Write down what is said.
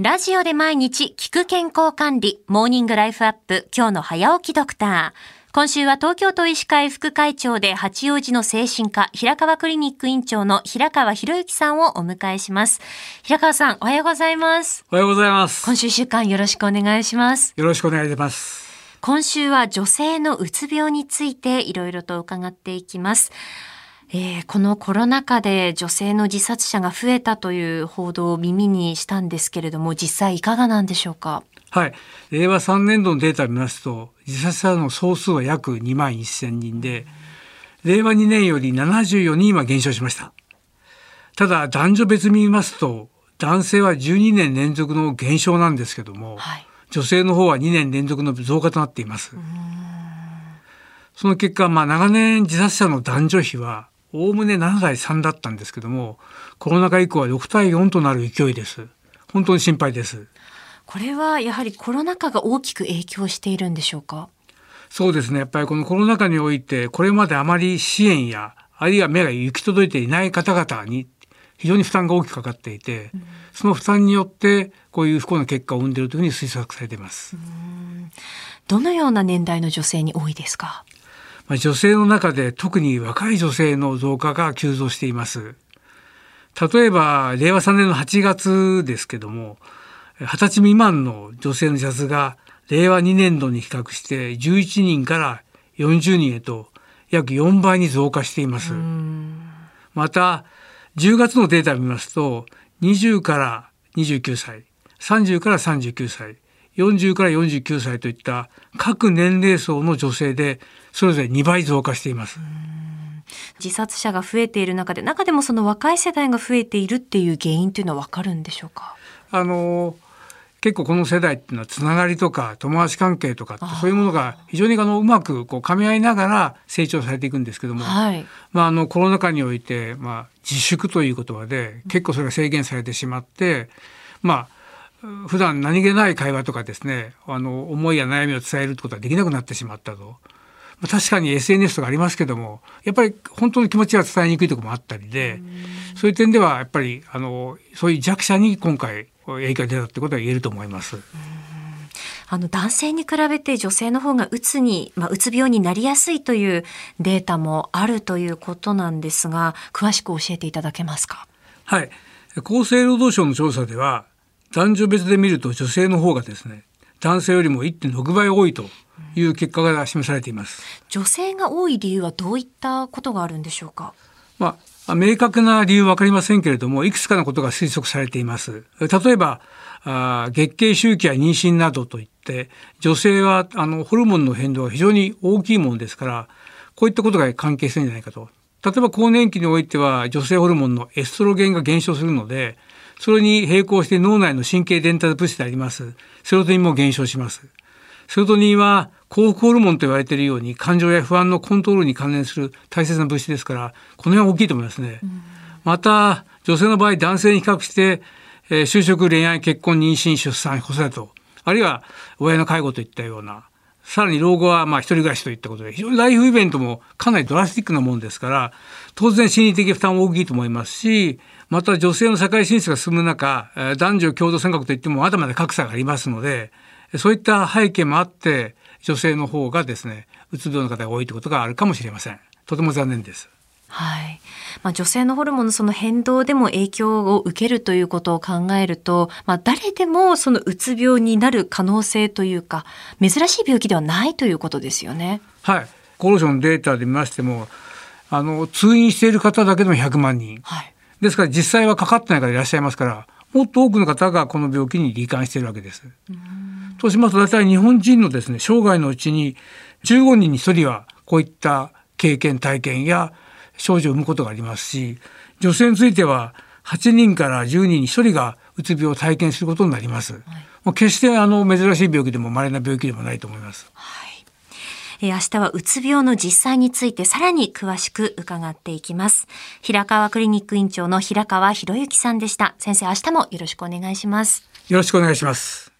ラジオで毎日聞く健康管理、モーニングライフアップ、今日の早起きドクター。今週は東京都医師会副会長で八王子の精神科、平川クリニック院長の平川博之さんをお迎えします。平川さん、おはようございます。おはようございます。今週週間よろしくお願いします。よろしくお願いします。今週は女性のうつ病についていろいろと伺っていきます。えー、このコロナ禍で女性の自殺者が増えたという報道を耳にしたんですけれども実際いかがなんでしょうか？はい。令和3年度のデータを見ますと自殺者の総数は約2万1000人で令和2年より74人は減少しました。ただ男女別見ますと男性は12年連続の減少なんですけども、はい、女性の方は2年連続の増加となっています。その結果、まあ、長年自殺者の男女比はおおむね7対3だったんですけどもコロナ禍以降は6対4となる勢いです。本当に心配です。これはやはりコロナ禍が大きく影響しているんでしょうか？そうですね。やっぱりこのコロナ禍においてこれまであまり支援やあるいは目が行き届いていない方々に非常に負担が大きくかかっていて、うん、その負担によってこういう不幸な結果を生んでいるというふうに推測されています。どのような年代の女性に多いですか？まあ、女性の中で特に若い女性の増加が急増しています。例えば、令和3年の8月ですけども、20歳未満の女性の自殺が令和2年度に比較して11人から40人へと約4倍に増加しています。また、10月のデータを見ますと、20から29歳、30から39歳、40から49歳といった各年齢層の女性でそれぞれ2倍増加しています。自殺者が増えている中で中でもその若い世代が増えているっていう原因というのは分かるんでしょうか？あの結構この世代っていうのはつながりとか友達関係とかそういうものが非常にあのうまくこう噛み合いながら成長されていくんですけども、はい、まあ、あのコロナ禍において、まあ、自粛という言葉で結構それが制限されてしまって、まあ普段何気ない会話とかですねあの思いや悩みを伝えるってことはできなくなってしまったと。確かに SNS とかありますけどもやっぱり本当の気持ちが伝えにくいところもあったりでそういう点ではやっぱりあのそういう弱者に今回影響が出たってことは言えると思います。あの男性に比べて女性の方がうつに、まあ、うつ病になりやすいというデータもあるということなんですが詳しく教えていただけますか？はい厚生労働省の調査では男女別で見ると女性の方がですね男性よりも1.6倍多いという結果が示されています。女性が多い理由はどういったことがあるんでしょうか？まあ、明確な理由はわかりませんけれども、いくつかのことが推測されています。例えば、あ月経周期や妊娠などといって、女性はあのホルモンの変動が非常に大きいものですから、こういったことが関係してるんじゃないかと。例えば更年期においては女性ホルモンのエストロゲンが減少するので、それに並行して脳内の神経伝達物質であります、セロトニンも減少します。セロトニンは幸福ホルモンと言われているように感情や不安のコントロールに関連する大切な物質ですからこの辺は大きいと思いますね。うん、また女性の場合男性に比較して、えー、就職恋愛結婚妊娠出産子育てとあるいは親の介護といったようなさらに老後はまあ一人暮らしといったことで非常にライフイベントもかなりドラスティックなもんですから当然心理的負担も大きいと思いますしまた女性の社会進出が進む中男女共同参画といってもまだまだ格差がありますのでそういった背景もあって女性の方がですねうつ病の方が多いということがあるかもしれません。とても残念です。はい。まあ、女性のホルモンのその変動でも影響を受けるということを考えると、まあ、誰でもそのうつ病になる可能性というか珍しい病気ではないということですよね。はい、厚労省のデータで見ましてもあの通院している方だけでも100万人、はい、ですから実際はかかってない方いらっしゃいますからもっと多くの方がこの病気に罹患しているわけです。としますと大体日本人のですね生涯のうちに15人に1人はこういった経験体験や症状を生むことがありますし女性については8人から10人に1人がうつ病を体験することになります。はい、もう決してあの珍しい病気でも稀な病気でもないと思います。はいえ明日はうつ病の実際についてさらに詳しく伺っていきます。平川クリニック院長の平川博之さんでした。先生、明日もよろしくお願いします。よろしくお願いします。